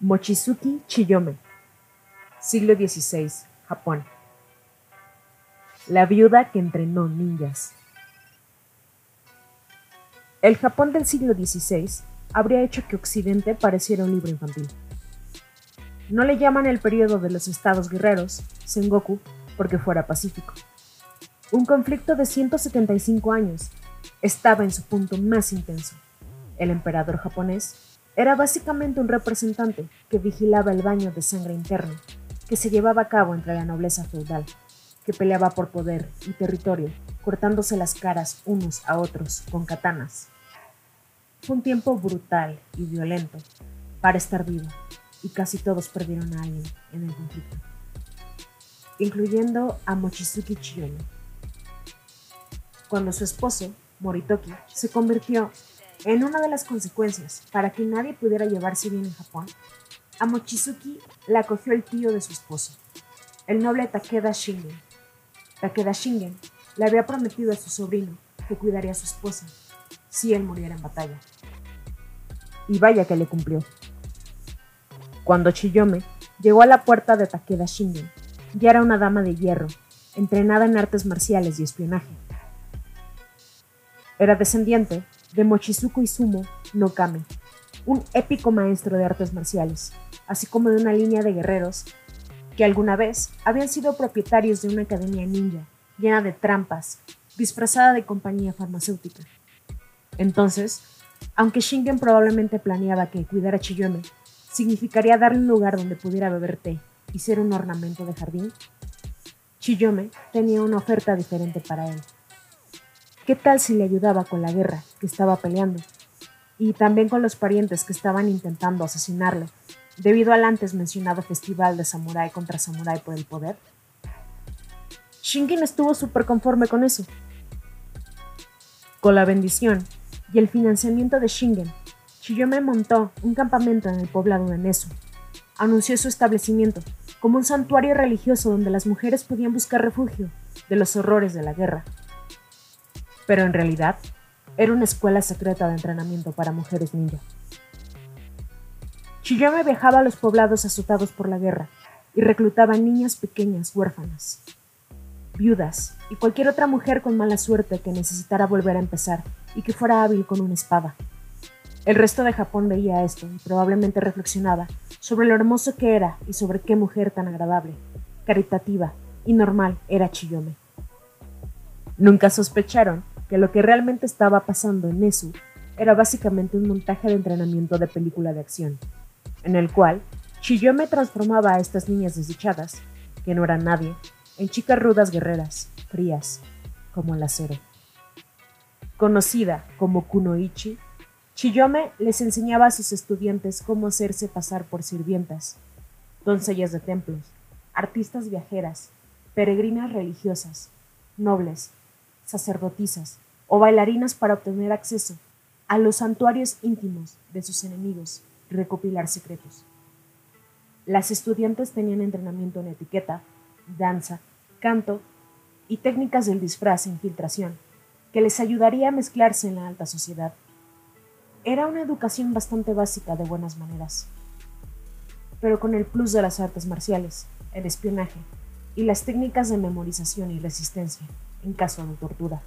Mochizuki Chiyome, siglo XVI, Japón. La viuda que entrenó ninjas. El Japón del siglo XVI habría hecho que Occidente pareciera un libro infantil. No le llaman el periodo de los estados guerreros, Sengoku, porque fuera pacífico. Un conflicto de 175 años estaba en su punto más intenso. El emperador japonés era básicamente un representante que vigilaba el baño de sangre interno que se llevaba a cabo entre la nobleza feudal, que peleaba por poder y territorio, cortándose las caras unos a otros con katanas. Fue un tiempo brutal y violento para estar vivo, y casi todos perdieron a alguien en el conflicto, incluyendo a Mochizuki Chiyome. Cuando su esposo, Moritoki, se convirtió en una de las consecuencias, para que nadie pudiera llevarse bien en Japón, a Mochizuki la acogió el tío de su esposo, el noble Takeda Shingen. Takeda Shingen le había prometido a su sobrino que cuidaría a su esposa si él muriera en batalla. Y vaya que le cumplió. Cuando Chiyome llegó a la puerta de Takeda Shingen, ya era una dama de hierro, entrenada en artes marciales y espionaje. Era descendiente de Mochizuku Izumo no Kame, un épico maestro de artes marciales, así como de una línea de guerreros que alguna vez habían sido propietarios de una academia ninja llena de trampas, disfrazada de compañía farmacéutica. Entonces, aunque Shingen probablemente planeaba que cuidar a Chiyome significaría darle un lugar donde pudiera beber té y ser un ornamento de jardín, Chiyome tenía una oferta diferente para él. ¿Qué tal si le ayudaba con la guerra que estaba peleando? Y también con los parientes que estaban intentando asesinarlo, debido al antes mencionado festival de samurái contra samurái por el poder. Shingen estuvo súper conforme con eso. Con la bendición y el financiamiento de Shingen, Chiyome montó un campamento en el poblado de Nesu. Anunció su establecimiento como un santuario religioso donde las mujeres podían buscar refugio de los horrores de la guerra pero en realidad era una escuela secreta de entrenamiento para mujeres ninja. Chiyome viajaba a los poblados azotados por la guerra y reclutaba niñas pequeñas huérfanas, viudas y cualquier otra mujer con mala suerte que necesitara volver a empezar y que fuera hábil con una espada. El resto de Japón veía esto y probablemente reflexionaba sobre lo hermoso que era y sobre qué mujer tan agradable, caritativa y normal era Chiyome. Nunca sospecharon que lo que realmente estaba pasando en Nesu era básicamente un montaje de entrenamiento de película de acción, en el cual Chiyome transformaba a estas niñas desdichadas, que no eran nadie, en chicas rudas guerreras, frías, como el acero. Conocida como Kunoichi, Chiyome les enseñaba a sus estudiantes cómo hacerse pasar por sirvientas, doncellas de templos, artistas viajeras, peregrinas religiosas, nobles, sacerdotisas o bailarinas para obtener acceso a los santuarios íntimos de sus enemigos y recopilar secretos. Las estudiantes tenían entrenamiento en etiqueta, danza, canto y técnicas del disfraz e infiltración, que les ayudaría a mezclarse en la alta sociedad. Era una educación bastante básica de buenas maneras, pero con el plus de las artes marciales, el espionaje y las técnicas de memorización y resistencia en caso de tortura.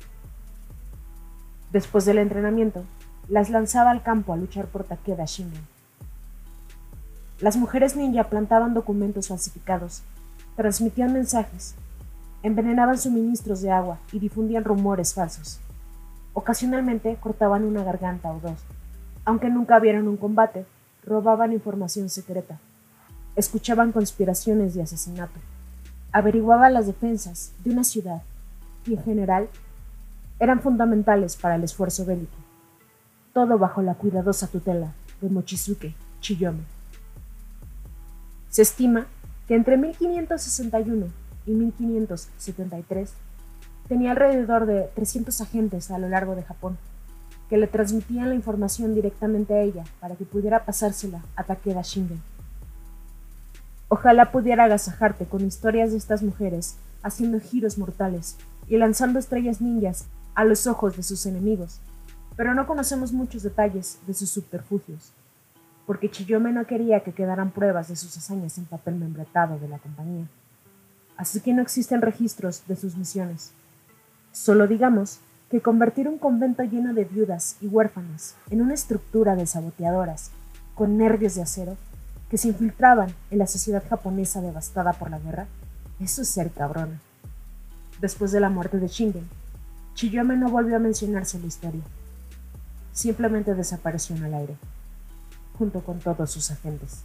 Después del entrenamiento, las lanzaba al campo a luchar por Takeda Shingen. Las mujeres ninja plantaban documentos falsificados, transmitían mensajes, envenenaban suministros de agua y difundían rumores falsos. Ocasionalmente cortaban una garganta o dos. Aunque nunca vieron un combate, robaban información secreta, escuchaban conspiraciones de asesinato, averiguaban las defensas de una ciudad y en general eran fundamentales para el esfuerzo bélico, todo bajo la cuidadosa tutela de Mochizuke Chiyome. Se estima que entre 1561 y 1573 tenía alrededor de 300 agentes a lo largo de Japón, que le transmitían la información directamente a ella para que pudiera pasársela a Takeda Shingen. Ojalá pudiera agasajarte con historias de estas mujeres haciendo giros mortales y lanzando estrellas ninjas a los ojos de sus enemigos, pero no conocemos muchos detalles de sus subterfugios. porque Chiyome no quería que quedaran pruebas de sus hazañas en papel membretado de la compañía. Así que no existen registros de sus misiones. Solo digamos que convertir un convento lleno de viudas y huérfanas en una estructura de saboteadoras con nervios de acero que se infiltraban en la sociedad japonesa devastada por la guerra, eso es ser cabrona. Después de la muerte de Shingen, Chiyome no volvió a mencionarse en la historia. Simplemente desapareció en el aire, junto con todos sus agentes.